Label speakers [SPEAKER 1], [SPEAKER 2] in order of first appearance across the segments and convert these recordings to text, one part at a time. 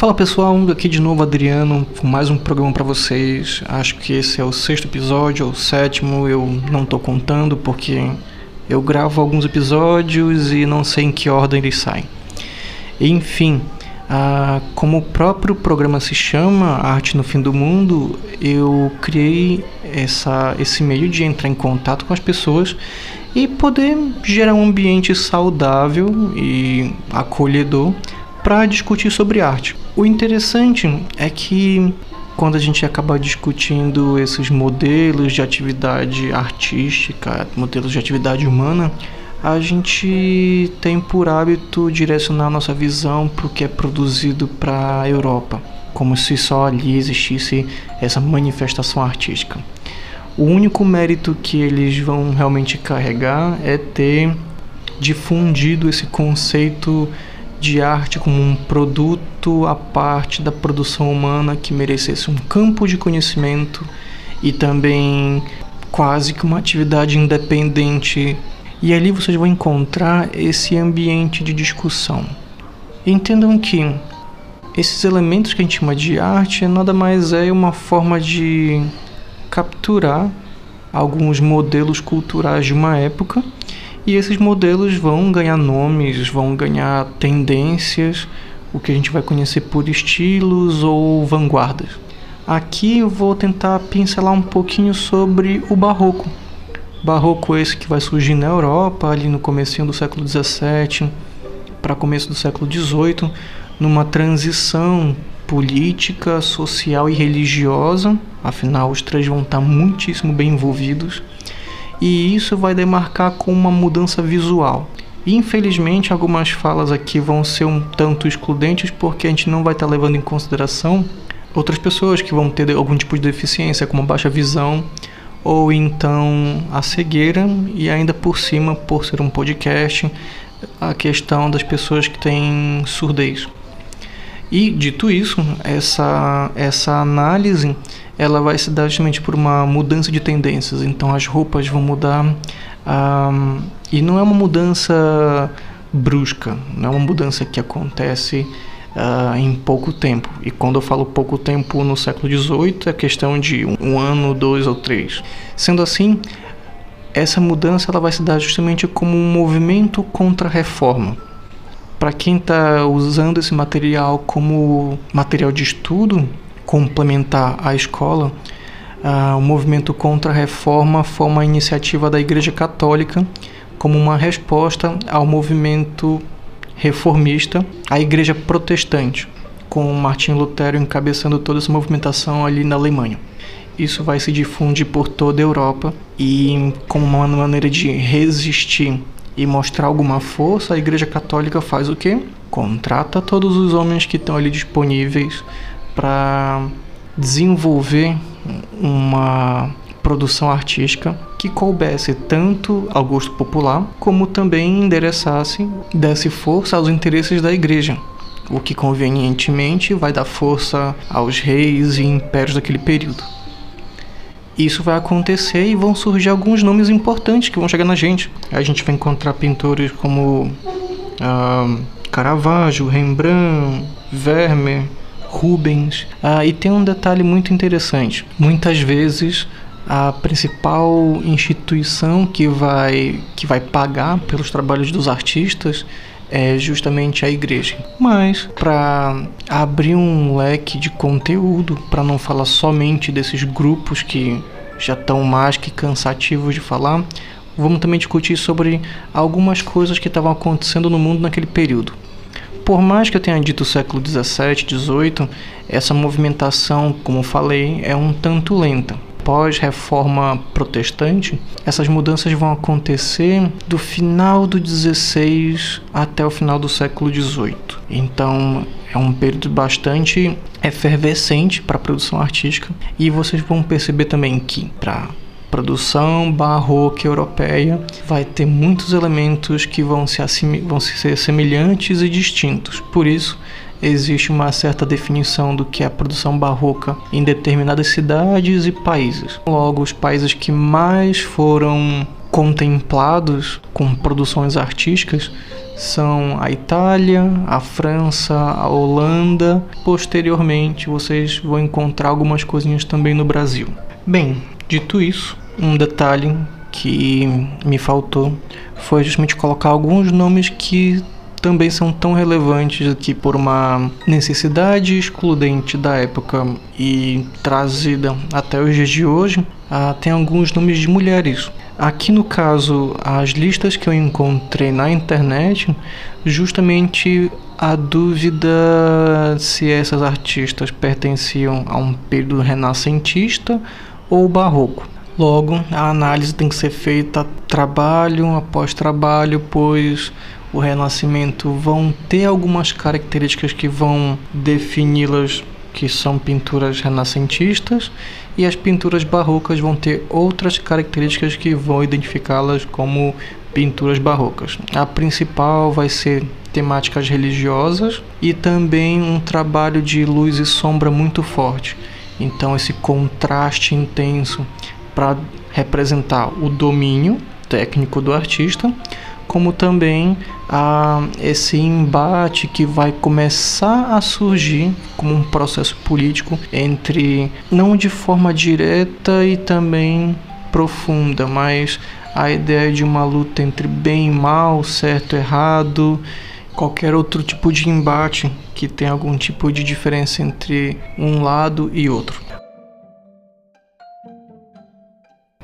[SPEAKER 1] Fala pessoal, aqui de novo Adriano com mais um programa para vocês. Acho que esse é o sexto episódio ou o sétimo, eu não tô contando porque eu gravo alguns episódios e não sei em que ordem eles saem. Enfim, ah, como o próprio programa se chama Arte no Fim do Mundo, eu criei essa, esse meio de entrar em contato com as pessoas e poder gerar um ambiente saudável e acolhedor para discutir sobre arte. O interessante é que quando a gente acaba discutindo esses modelos de atividade artística, modelos de atividade humana, a gente tem por hábito direcionar nossa visão para o que é produzido para a Europa, como se só ali existisse essa manifestação artística. O único mérito que eles vão realmente carregar é ter difundido esse conceito de arte como um produto à parte da produção humana que merecesse um campo de conhecimento e também quase que uma atividade independente e ali vocês vão encontrar esse ambiente de discussão. Entendam que esses elementos que a gente chama de arte nada mais é uma forma de capturar alguns modelos culturais de uma época e esses modelos vão ganhar nomes, vão ganhar tendências, o que a gente vai conhecer por estilos ou vanguardas. Aqui eu vou tentar pincelar um pouquinho sobre o barroco, Barroco esse que vai surgir na Europa ali no comecinho do século XVII para começo do século XVIII, numa transição política, social e religiosa. Afinal, os três vão estar muitíssimo bem envolvidos. E isso vai demarcar com uma mudança visual. Infelizmente, algumas falas aqui vão ser um tanto excludentes porque a gente não vai estar levando em consideração outras pessoas que vão ter algum tipo de deficiência, como baixa visão ou então a cegueira e ainda por cima, por ser um podcast, a questão das pessoas que têm surdez. E dito isso, essa essa análise ela vai se dar justamente por uma mudança de tendências. Então as roupas vão mudar um, e não é uma mudança brusca, não é uma mudança que acontece uh, em pouco tempo. E quando eu falo pouco tempo no século XVIII, é questão de um, um ano, dois ou três. Sendo assim, essa mudança ela vai se dar justamente como um movimento contra a reforma. Para quem está usando esse material como material de estudo, complementar à escola, uh, o movimento contra a reforma foi uma iniciativa da Igreja Católica como uma resposta ao movimento reformista a igreja protestante, com Martin Lutero encabeçando toda essa movimentação ali na Alemanha. Isso vai se difundir por toda a Europa e, como uma maneira de resistir e mostrar alguma força, a Igreja Católica faz o quê? Contrata todos os homens que estão ali disponíveis para desenvolver uma produção artística que coubesse tanto ao gosto popular, como também endereçasse, desse força aos interesses da igreja, o que convenientemente vai dar força aos reis e impérios daquele período. Isso vai acontecer e vão surgir alguns nomes importantes que vão chegar na gente. A gente vai encontrar pintores como uh, Caravaggio, Rembrandt, Vermeer, Rubens. Uh, e tem um detalhe muito interessante. Muitas vezes a principal instituição que vai, que vai pagar pelos trabalhos dos artistas é justamente a igreja. Mas para abrir um leque de conteúdo, para não falar somente desses grupos que já estão mais que cansativos de falar, vamos também discutir sobre algumas coisas que estavam acontecendo no mundo naquele período. Por mais que eu tenha dito século 17, 18, essa movimentação, como falei, é um tanto lenta pós-reforma protestante, essas mudanças vão acontecer do final do 16 até o final do século 18. Então, é um período bastante efervescente para a produção artística e vocês vão perceber também que para produção barroca europeia vai ter muitos elementos que vão, se vão ser semelhantes e distintos. Por isso, existe uma certa definição do que é a produção barroca em determinadas cidades e países. Logo, os países que mais foram contemplados com produções artísticas são a Itália, a França, a Holanda. Posteriormente, vocês vão encontrar algumas coisinhas também no Brasil. Bem, dito isso, um detalhe que me faltou foi justamente colocar alguns nomes que também são tão relevantes que por uma necessidade excludente da época e trazida até os dias de hoje, ah, tem alguns nomes de mulheres. Aqui no caso, as listas que eu encontrei na internet, justamente a dúvida se essas artistas pertenciam a um período renascentista ou barroco. Logo, a análise tem que ser feita trabalho após trabalho, pois o Renascimento vão ter algumas características que vão defini-las que são pinturas renascentistas e as pinturas barrocas vão ter outras características que vão identificá-las como pinturas barrocas. A principal vai ser temáticas religiosas e também um trabalho de luz e sombra muito forte. Então esse contraste intenso para representar o domínio técnico do artista como também a esse embate que vai começar a surgir como um processo político entre não de forma direta e também profunda, mas a ideia de uma luta entre bem e mal, certo e errado, qualquer outro tipo de embate que tenha algum tipo de diferença entre um lado e outro.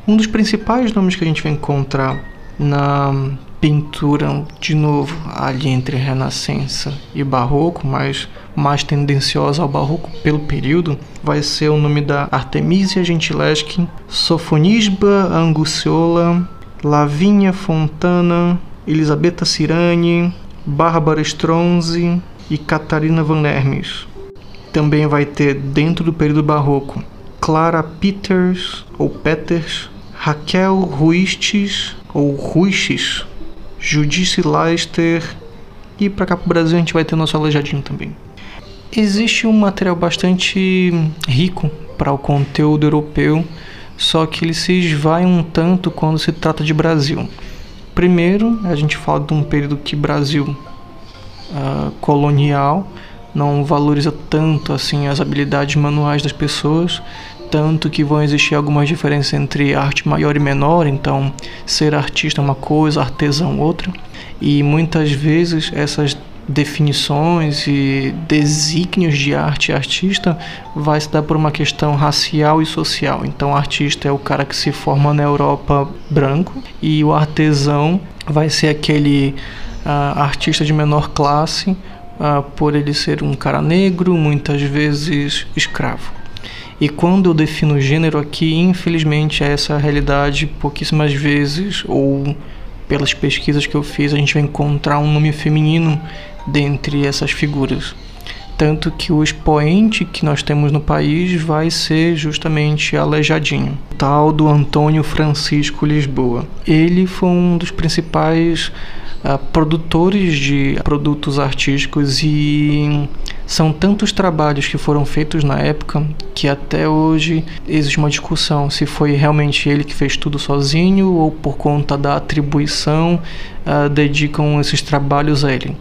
[SPEAKER 1] Um dos principais nomes que a gente vai encontrar na pintura de novo ali entre Renascença e Barroco, mas mais tendenciosa ao Barroco pelo período, vai ser o nome da Artemisia Gentileschi, Sofonisba Anguciola, Lavínia Fontana, Elisabetta Cirani, Bárbara Stronzi e Catarina Van Hermes. Também vai ter dentro do período barroco Clara Peters ou Peters, Raquel Ruistes ou Ruiches, Judice Leicester e para cá pro Brasil a gente vai ter nosso aleijadinho também. Existe um material bastante rico para o conteúdo europeu, só que ele se esvai um tanto quando se trata de Brasil. Primeiro, a gente fala de um período que Brasil uh, colonial não valoriza tanto assim as habilidades manuais das pessoas, tanto que vão existir algumas diferenças entre arte maior e menor, então ser artista é uma coisa, artesão outra, e muitas vezes essas definições e desígnios de arte e artista vai se dar por uma questão racial e social. Então, o artista é o cara que se forma na Europa branco e o artesão vai ser aquele uh, artista de menor classe uh, por ele ser um cara negro, muitas vezes escravo. E quando eu defino gênero aqui, infelizmente, é essa realidade pouquíssimas vezes, ou pelas pesquisas que eu fiz, a gente vai encontrar um nome feminino dentre essas figuras. Tanto que o expoente que nós temos no país vai ser justamente Aleijadinho, tal do Antônio Francisco Lisboa. Ele foi um dos principais uh, produtores de produtos artísticos e são tantos trabalhos que foram feitos na época que até hoje existe uma discussão se foi realmente ele que fez tudo sozinho ou por conta da atribuição uh, dedicam esses trabalhos a ele.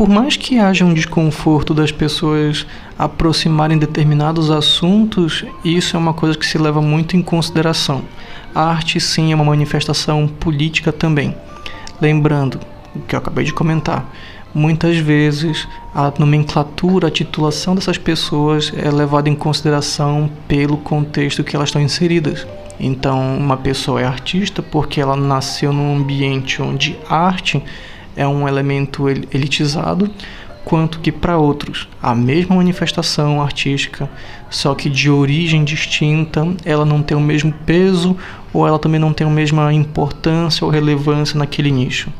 [SPEAKER 1] Por mais que haja um desconforto das pessoas aproximarem determinados assuntos, isso é uma coisa que se leva muito em consideração. A arte, sim, é uma manifestação política também. Lembrando o que eu acabei de comentar, muitas vezes a nomenclatura, a titulação dessas pessoas é levada em consideração pelo contexto que elas estão inseridas. Então, uma pessoa é artista porque ela nasceu num ambiente onde arte é um elemento elitizado, quanto que para outros a mesma manifestação artística, só que de origem distinta, ela não tem o mesmo peso ou ela também não tem a mesma importância ou relevância naquele nicho.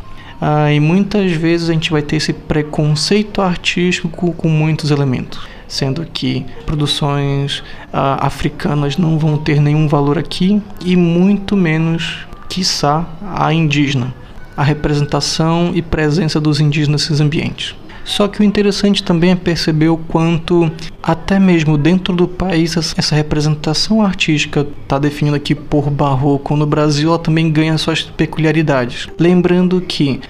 [SPEAKER 1] Ah, e muitas vezes a gente vai ter esse preconceito artístico com muitos elementos, sendo que produções ah, africanas não vão ter nenhum valor aqui e muito menos, quiçá, a indígena, a representação e presença dos indígenas nesses ambientes. Só que o interessante também é perceber o quanto, até mesmo dentro do país, essa representação artística está definida aqui por barroco no Brasil, ela também ganha suas peculiaridades. Lembrando que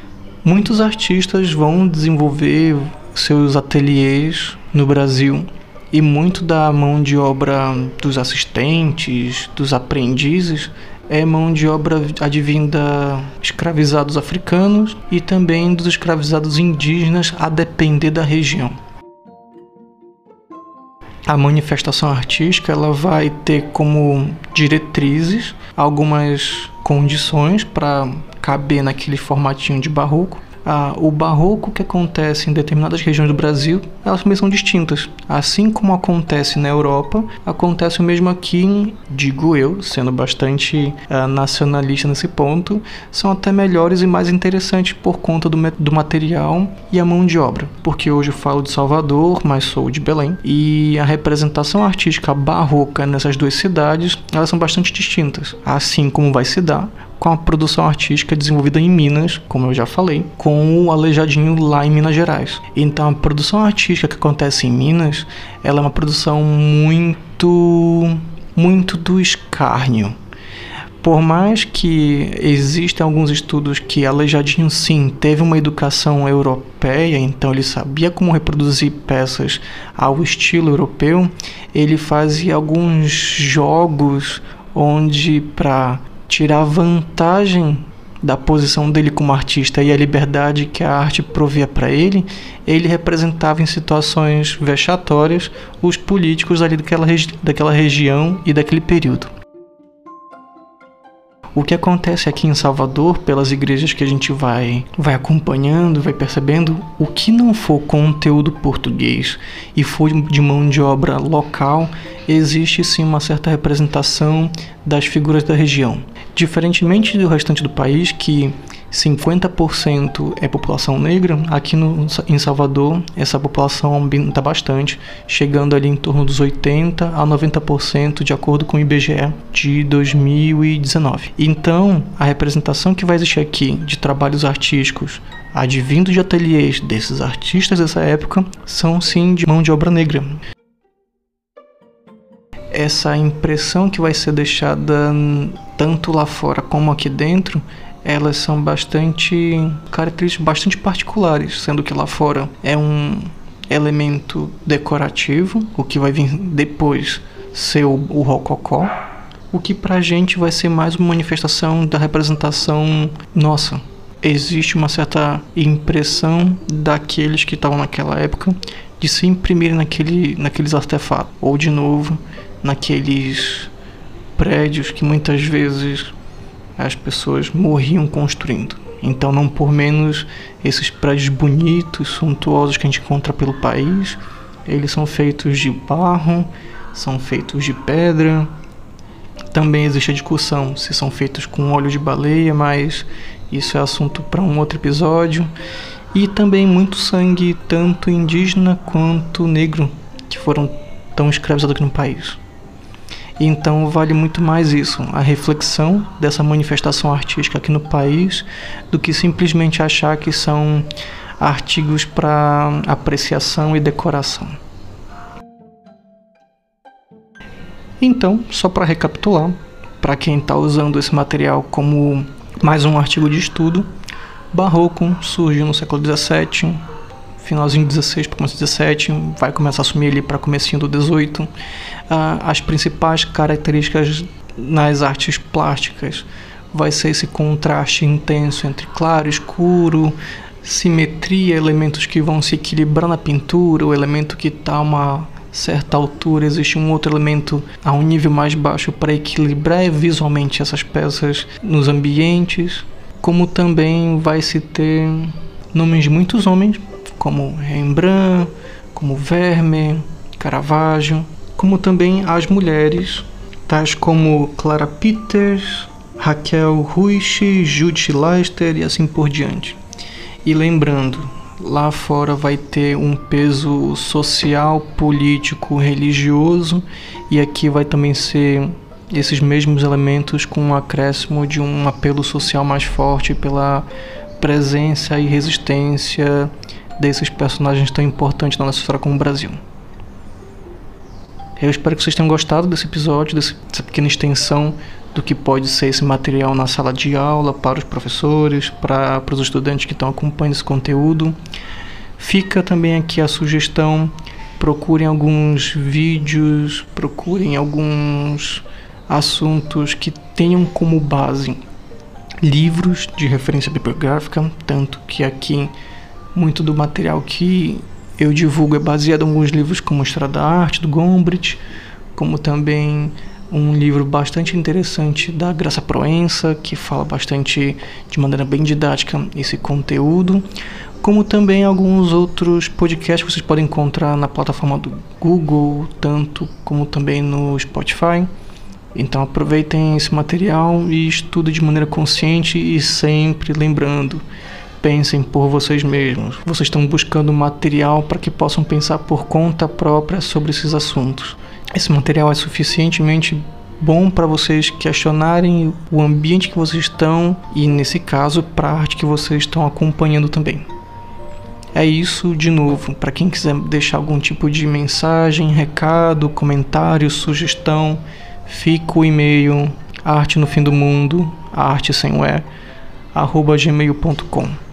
[SPEAKER 1] muitos artistas vão desenvolver seus ateliês no Brasil e muito da mão de obra dos assistentes, dos aprendizes, é mão de obra advinda escravizados africanos e também dos escravizados indígenas, a depender da região. A manifestação artística ela vai ter como diretrizes algumas condições para caber naquele formatinho de barroco ah, o barroco que acontece em determinadas regiões do Brasil, elas também são distintas. Assim como acontece na Europa, acontece o mesmo aqui, digo eu, sendo bastante ah, nacionalista nesse ponto, são até melhores e mais interessantes por conta do, do material e a mão de obra. Porque hoje eu falo de Salvador, mas sou de Belém, e a representação artística barroca nessas duas cidades, elas são bastante distintas. Assim como vai se dar com a produção artística desenvolvida em Minas, como eu já falei, com o Aleijadinho lá em Minas Gerais. Então a produção artística que acontece em Minas, ela é uma produção muito muito do escárnio. Por mais que existam alguns estudos que Aleijadinho sim teve uma educação europeia, então ele sabia como reproduzir peças ao estilo europeu, ele fazia alguns jogos onde para tirar vantagem da posição dele como artista e a liberdade que a arte provia para ele, ele representava em situações vexatórias os políticos ali daquela, regi daquela região e daquele período. O que acontece aqui em Salvador, pelas igrejas que a gente vai, vai acompanhando, vai percebendo, o que não for conteúdo português e for de mão de obra local, existe sim uma certa representação das figuras da região. Diferentemente do restante do país, que 50% é população negra, aqui no, em Salvador essa população aumenta bastante, chegando ali em torno dos 80% a 90% de acordo com o IBGE de 2019. Então, a representação que vai existir aqui de trabalhos artísticos advindo de ateliês desses artistas dessa época são sim de mão de obra negra essa impressão que vai ser deixada tanto lá fora como aqui dentro, elas são bastante características bastante particulares, sendo que lá fora é um elemento decorativo, o que vai vir depois ser o, o rococó, o que pra gente vai ser mais uma manifestação da representação nossa. Existe uma certa impressão daqueles que estavam naquela época de se imprimir naquele, naqueles artefatos, ou de novo naqueles prédios que muitas vezes as pessoas morriam construindo. Então, não por menos esses prédios bonitos, suntuosos que a gente encontra pelo país, eles são feitos de barro, são feitos de pedra. Também existe a discussão se são feitos com óleo de baleia, mas isso é assunto para um outro episódio. E também muito sangue, tanto indígena quanto negro, que foram tão escravizados aqui no país. Então vale muito mais isso, a reflexão dessa manifestação artística aqui no país, do que simplesmente achar que são artigos para apreciação e decoração. Então, só para recapitular, para quem está usando esse material como mais um artigo de estudo, Barroco surgiu no século XVII, finalzinho 16 para começo 17, vai começar a assumir ali para comecinho do 18. Ah, as principais características nas artes plásticas vai ser esse contraste intenso entre claro e escuro, simetria, elementos que vão se equilibrar na pintura, o elemento que está a uma certa altura, existe um outro elemento a um nível mais baixo para equilibrar visualmente essas peças nos ambientes, como também vai se ter nomes de muitos homens como Rembrandt, como Vermeer, Caravaggio, como também as mulheres, tais como Clara Peters, Raquel Ruisch, Judith Leister e assim por diante. E lembrando, lá fora vai ter um peso social, político, religioso e aqui vai também ser esses mesmos elementos com um acréscimo de um apelo social mais forte pela presença e resistência desses personagens tão importantes na nossa história como o Brasil. Eu espero que vocês tenham gostado desse episódio, dessa pequena extensão do que pode ser esse material na sala de aula para os professores, para, para os estudantes que estão acompanhando esse conteúdo. Fica também aqui a sugestão: procurem alguns vídeos, procurem alguns assuntos que tenham como base livros de referência bibliográfica, tanto que aqui muito do material que eu divulgo é baseado em alguns livros como História da Arte, do Gombrich, como também um livro bastante interessante da Graça Proença, que fala bastante de maneira bem didática esse conteúdo, como também alguns outros podcasts que vocês podem encontrar na plataforma do Google, tanto como também no Spotify. Então aproveitem esse material e estudem de maneira consciente e sempre lembrando pensem por vocês mesmos. Vocês estão buscando material para que possam pensar por conta própria sobre esses assuntos. Esse material é suficientemente bom para vocês questionarem o ambiente que vocês estão e, nesse caso, para a arte que vocês estão acompanhando também. É isso, de novo, para quem quiser deixar algum tipo de mensagem, recado, comentário, sugestão, fica o e-mail arte no fim do mundo, arte sem o e, arroba gmail.com.